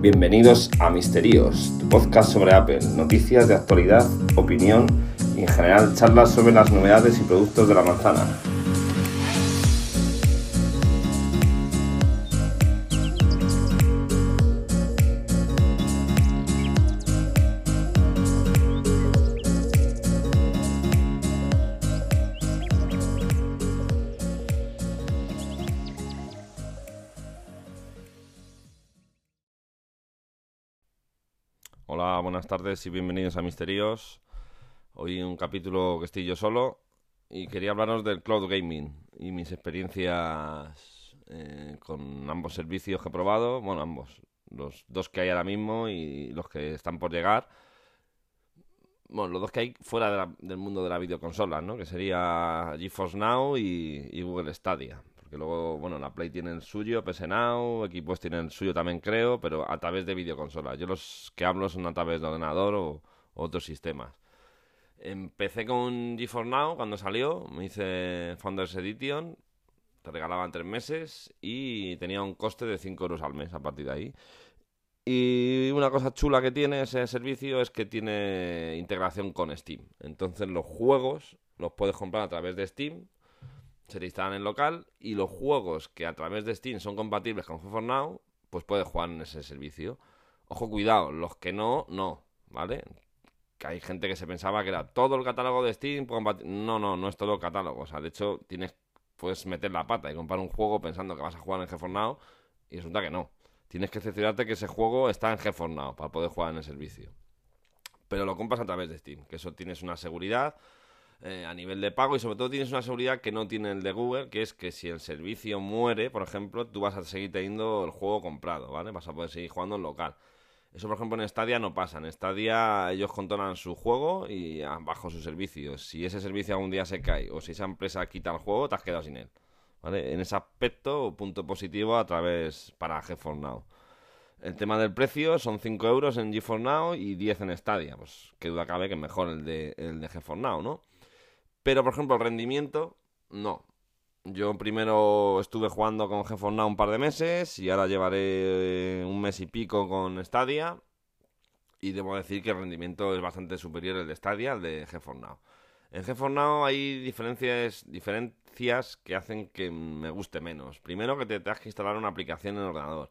Bienvenidos a Misterios, tu podcast sobre Apple, noticias de actualidad, opinión y en general charlas sobre las novedades y productos de la manzana. Buenas tardes y bienvenidos a Misterios. Hoy un capítulo que estoy yo solo y quería hablaros del cloud gaming y mis experiencias eh, con ambos servicios que he probado. Bueno, ambos, los dos que hay ahora mismo y los que están por llegar. Bueno, los dos que hay fuera del mundo de la videoconsola, ¿no? Que sería GeForce Now y Google Stadia. Porque luego, bueno, la Play tiene el suyo, PS Now, equipos tienen el suyo también creo, pero a través de videoconsolas. Yo los que hablo son a través de ordenador o, otros sistemas. Empecé con GeForce Now cuando salió, me hice Founders Edition, te regalaban tres meses y tenía un coste de 5 euros al mes a partir de ahí. Y una cosa chula que tiene ese servicio es que tiene integración con Steam. Entonces los juegos los puedes comprar a través de Steam, se te instalan en local y los juegos que a través de Steam son compatibles con GeForce Now, pues puedes jugar en ese servicio. Ojo, cuidado, los que no, no, ¿vale? Que hay gente que se pensaba que era todo el catálogo de Steam. No, no, no es todo el catálogo. O sea, de hecho, tienes, puedes meter la pata y comprar un juego pensando que vas a jugar en GeForce Now y resulta que no. Tienes que cerciorarte que ese juego está en GeForce Now para poder jugar en el servicio. Pero lo compras a través de Steam, que eso tienes una seguridad eh, a nivel de pago y sobre todo tienes una seguridad que no tiene el de Google, que es que si el servicio muere, por ejemplo, tú vas a seguir teniendo el juego comprado, ¿vale? Vas a poder seguir jugando en local. Eso, por ejemplo, en Stadia no pasa. En Stadia ellos controlan su juego y ah, bajo su servicio. Si ese servicio algún día se cae o si esa empresa quita el juego, te has quedado sin él. ¿Vale? En ese aspecto, punto positivo a través para GeForce Now. El tema del precio son 5 euros en GeForce Now y 10 en Stadia. Pues qué duda cabe que mejor el de, el de GeForce Now, ¿no? Pero, por ejemplo, rendimiento, no. Yo primero estuve jugando con GeForce Now un par de meses y ahora llevaré un mes y pico con Stadia. Y debo decir que el rendimiento es bastante superior el de Stadia al de GeForce Now. En GeForce Now hay diferencias, diferencias que hacen que me guste menos. Primero que te tengas que instalar una aplicación en el ordenador.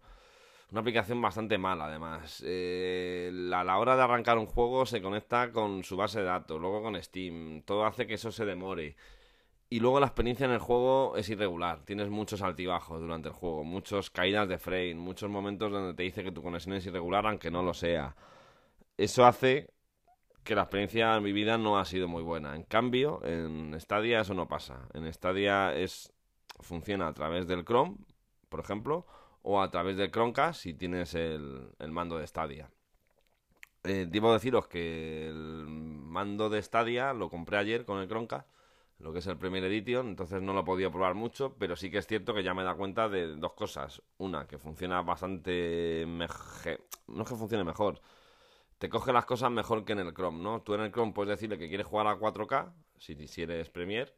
Una aplicación bastante mala, además. Eh, a la hora de arrancar un juego se conecta con su base de datos, luego con Steam. Todo hace que eso se demore. Y luego la experiencia en el juego es irregular. Tienes muchos altibajos durante el juego, muchas caídas de frame, muchos momentos donde te dice que tu conexión es irregular, aunque no lo sea. Eso hace que la experiencia en mi vida no ha sido muy buena. En cambio, en Stadia eso no pasa. En Stadia es funciona a través del Chrome, por ejemplo, o a través del Chromecast si tienes el, el mando de Stadia. Eh, debo deciros que el mando de Stadia lo compré ayer con el Chromecast, lo que es el Premier Edition, entonces no lo he podido probar mucho, pero sí que es cierto que ya me da cuenta de dos cosas. Una, que funciona bastante mejor, no es que funcione mejor, te coge las cosas mejor que en el Chrome, ¿no? Tú en el Chrome puedes decirle que quieres jugar a 4K, si, si eres Premier,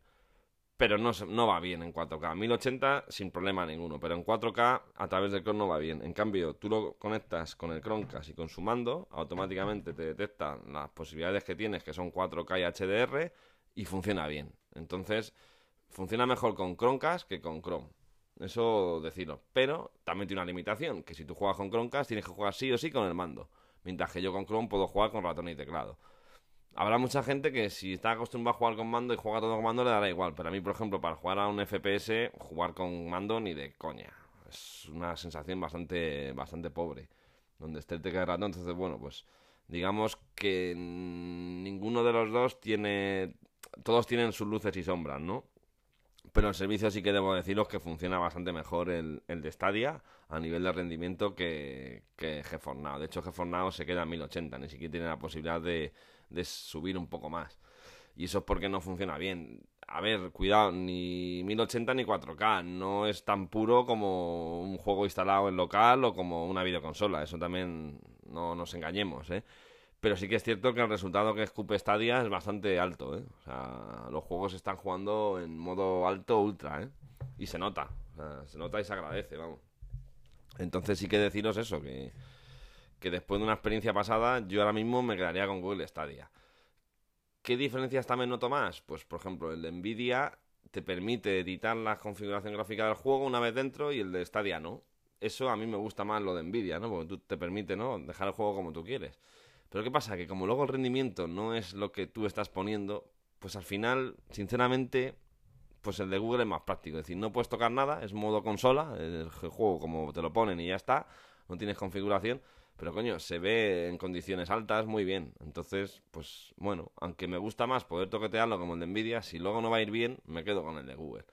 pero no, no va bien en 4K. 1080 sin problema ninguno, pero en 4K a través del Chrome no va bien. En cambio, tú lo conectas con el Chromecast y con su mando, automáticamente te detecta las posibilidades que tienes, que son 4K y HDR, y funciona bien. Entonces, funciona mejor con Chromecast que con Chrome. Eso decirlo. Pero también tiene una limitación, que si tú juegas con Chromecast tienes que jugar sí o sí con el mando. Mientras que yo con Chrome puedo jugar con ratón y teclado. Habrá mucha gente que si está acostumbrado a jugar con mando y juega todo con mando le dará igual. Pero a mí, por ejemplo, para jugar a un FPS, jugar con mando ni de coña. Es una sensación bastante, bastante pobre. Donde esté el teclado. Entonces, bueno, pues digamos que ninguno de los dos tiene... Todos tienen sus luces y sombras, ¿no? Pero el servicio sí que debo deciros que funciona bastante mejor el, el de Stadia a nivel de rendimiento que, que. De hecho, GeForce Now se queda en 1080, ni siquiera tiene la posibilidad de, de subir un poco más. Y eso es porque no funciona bien. A ver, cuidado, ni 1080 ni 4K. No es tan puro como un juego instalado en local o como una videoconsola. Eso también no nos engañemos, ¿eh? Pero sí que es cierto que el resultado que escupe Stadia es bastante alto, ¿eh? O sea, los juegos están jugando en modo alto ultra, ¿eh? Y se nota, o sea, se nota y se agradece, vamos. Entonces sí que deciros eso, que, que después de una experiencia pasada, yo ahora mismo me quedaría con Google Stadia. ¿Qué diferencias también noto más? Pues, por ejemplo, el de Nvidia te permite editar la configuración gráfica del juego una vez dentro y el de Stadia no. Eso a mí me gusta más lo de Nvidia, ¿no? Porque tú te permite, ¿no? Dejar el juego como tú quieres. Pero ¿qué pasa? Que como luego el rendimiento no es lo que tú estás poniendo, pues al final, sinceramente, pues el de Google es más práctico. Es decir, no puedes tocar nada, es modo consola, el juego como te lo ponen y ya está, no tienes configuración. Pero coño, se ve en condiciones altas muy bien. Entonces, pues bueno, aunque me gusta más poder toquetearlo como el de Nvidia, si luego no va a ir bien, me quedo con el de Google.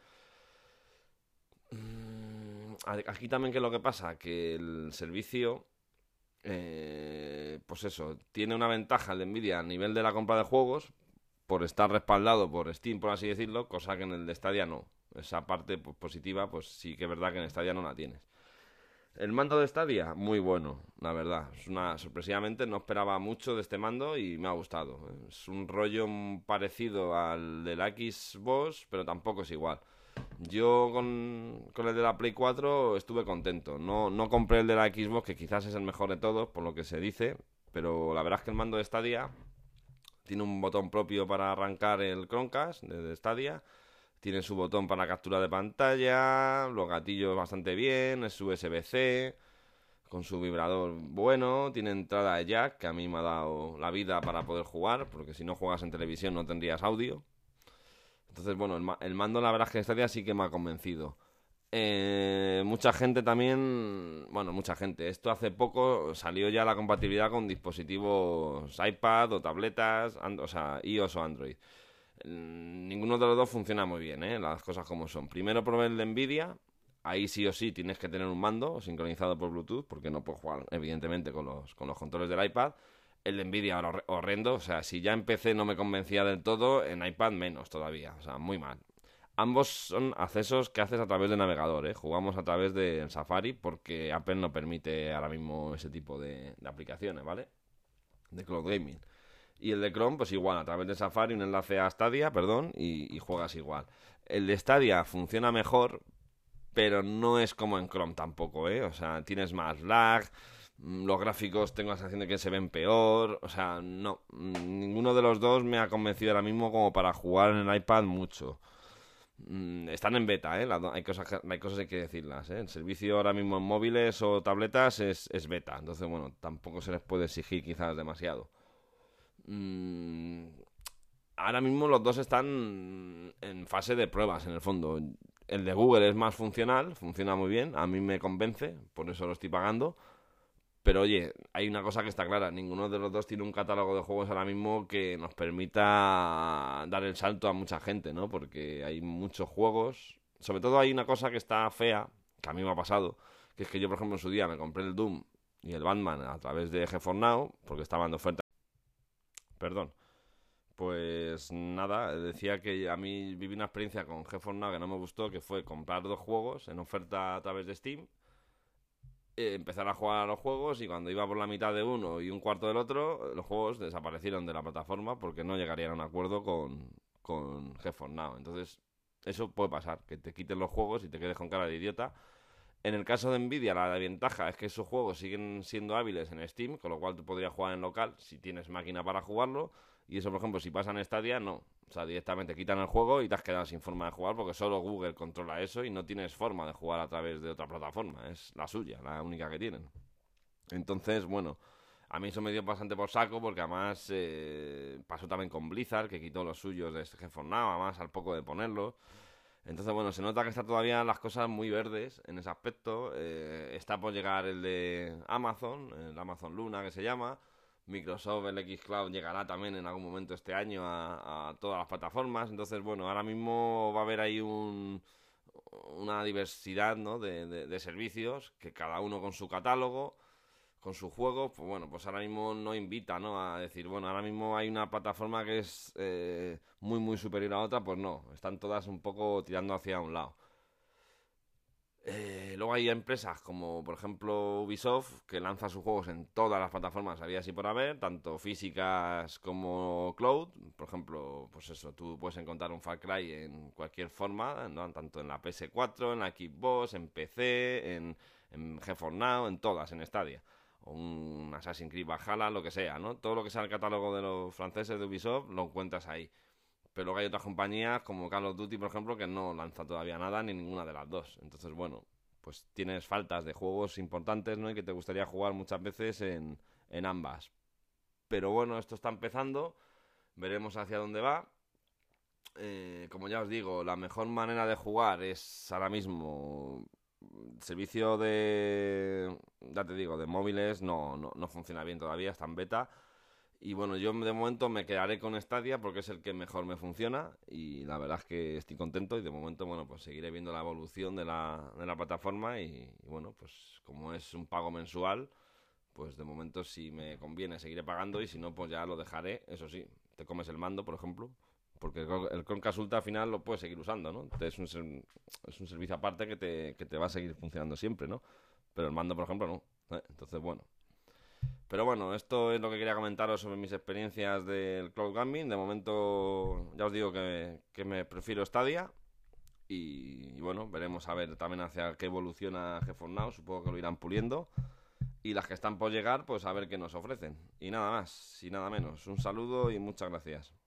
Mm, aquí también, ¿qué es lo que pasa? Que el servicio, eh, pues eso, tiene una ventaja el de Nvidia a nivel de la compra de juegos, por estar respaldado por Steam, por así decirlo, cosa que en el de Stadia no. Esa parte pues, positiva, pues sí que es verdad que en Stadia no la tienes. El mando de Stadia, muy bueno, la verdad. Es una, sorpresivamente no esperaba mucho de este mando y me ha gustado. Es un rollo parecido al del Xbox, pero tampoco es igual. Yo con, el de la Play 4 estuve contento. No, no compré el de la Xbox, que quizás es el mejor de todos, por lo que se dice. Pero la verdad es que el mando de Stadia tiene un botón propio para arrancar el Chromecast de Stadia tiene su botón para captura de pantalla, los gatillos bastante bien, es USB-C, con su vibrador bueno, tiene entrada de jack, que a mí me ha dado la vida para poder jugar, porque si no juegas en televisión no tendrías audio. Entonces, bueno, el, mando la verdad es que día sí que me ha convencido. Eh, mucha gente también, bueno, mucha gente. Esto hace poco salió ya la compatibilidad con dispositivos iPad o tabletas, o sea, iOS o Android. Mm, ninguno de los dos funciona muy bien, ¿eh? las cosas como son. Primero probé el de Nvidia, ahí sí o sí tienes que tener un mando sincronizado por Bluetooth, porque no puedes jugar, evidentemente, con los, con los controles del iPad. El Nvidia horrendo, o sea, si ya empecé no me convencía del todo, en iPad menos todavía, o sea, muy mal. Ambos son accesos que haces a través de navegador, ¿eh? jugamos a través de Safari porque Apple no permite ahora mismo ese tipo de, aplicaciones, ¿vale? De cloud gaming. Y el de Chrome, pues igual, a través de Safari, un enlace a Stadia, perdón, y, juegas igual. El de Stadia funciona mejor, pero no es como en Chrome tampoco, ¿eh? O sea, tienes más lag, los gráficos tengo la sensación de que se ven peor, o sea, no, mm, ninguno de los dos me ha convencido ahora mismo como para jugar en el iPad mucho. Mm, están en beta, ¿eh? hay, cosas hay cosas que hay que decirlas, ¿eh? El servicio ahora mismo en móviles o tabletas es, es beta, entonces, bueno, tampoco se les puede exigir quizás demasiado. Mm, ahora mismo los dos están en fase de pruebas, en el fondo. El de Google es más funcional, funciona muy bien, a mí me convence, por eso lo estoy pagando. Pero oye, hay una cosa que está clara, ninguno de los dos tiene un catálogo de juegos ahora mismo que nos permita dar el salto a mucha gente, ¿no? Porque hay muchos juegos, sobre todo hay una cosa que está fea, que a mí me ha pasado, que es que yo, por ejemplo, en su día me compré el Doom y el Batman a través de GeForce Now, porque estaban de oferta Perdón. Pues nada, decía que a mí viví una experiencia con GeForce Now que no me gustó, que fue comprar dos juegos en oferta a través de Steam, eh, empezar a jugar a los juegos y cuando iba por la mitad de uno y un cuarto del otro, los juegos desaparecieron de la plataforma porque no llegarían a un acuerdo con, con GeForce Now. Entonces, eso puede pasar, que te quiten los juegos y te quedes con cara de idiota. En el caso de Nvidia, la ventaja es que esos juegos siguen siendo hábiles en Steam, con lo cual tú podrías jugar en local si tienes máquina para jugarlo. Y eso, por ejemplo, si pasa en Stadia, no. O sea, directamente quitan el juego y te has quedado sin forma de jugar porque solo Google controla eso y no tienes forma de jugar a través de otra plataforma. Es la suya, la única que tienen. Entonces, bueno, a mí eso me dio bastante por saco porque además eh, pasó también con Blizzard, que quitó los suyos de GeForce Now, además al poco de ponerlo. Entonces, bueno, se nota que está todavía las cosas muy verdes en ese aspecto. Eh, está por llegar el de Amazon, el Amazon Luna que se llama. Microsoft, el Xcloud llegará también en algún momento este año a, todas las plataformas. Entonces, bueno, ahora mismo va a haber ahí un, una diversidad ¿no? de servicios, que cada uno con su catálogo con su juego, pues bueno, pues ahora mismo no invita, ¿no? A decir, bueno, ahora mismo hay una plataforma que es eh, muy, muy superior a otra, pues no, están todas un poco tirando hacia un lado. Eh, luego hay empresas como, por ejemplo, Ubisoft, que lanza sus juegos en todas las plataformas, había así por haber, tanto físicas como cloud. Por ejemplo, pues eso, tú puedes encontrar un Far Cry en cualquier forma, ¿no? tanto en la PS4, en la Xbox, en PC, en, en GeForce Now, en todas, en Stadia o un Assassin's Creed Valhalla, lo que sea, ¿no? Todo lo que sea el catálogo de los franceses de Ubisoft lo encuentras ahí. Pero luego hay otras compañías como Call of Duty, por ejemplo, que no lanza todavía nada ni ninguna de las dos. Entonces, bueno, pues tienes faltas de juegos importantes, ¿no? Y que te gustaría jugar muchas veces en, en ambas. Pero bueno, esto está empezando, veremos hacia dónde va. Eh, como ya os digo, la mejor manera de jugar es ahora mismo servicio de, ya te digo, de móviles no, no, no funciona bien todavía, está en beta. Y bueno, yo de momento me quedaré con Stadia porque es el que mejor me funciona y la verdad es que estoy contento y de momento, bueno, pues seguiré viendo la evolución de la, de la plataforma y, bueno, pues como es un pago mensual, pues de momento si me conviene seguiré pagando y si no, pues ya lo dejaré. Eso sí, te comes el mando, por ejemplo, porque el Chromecast Ultra al final lo puedes seguir usando, ¿no? Es un, es un servicio aparte que te, que te va a seguir funcionando siempre, ¿no? Pero el mando, por ejemplo, no. ¿eh? Entonces, bueno. Pero bueno, esto es lo que quería comentaros sobre mis experiencias del Cloud Gaming. De momento, ya os digo que, que me prefiero Stadia. Y, bueno, veremos a ver también hacia qué evoluciona GeForce Now. Supongo que lo irán puliendo. Y las que están por llegar, pues a ver qué nos ofrecen. Y nada más, y nada menos. Un saludo y muchas gracias.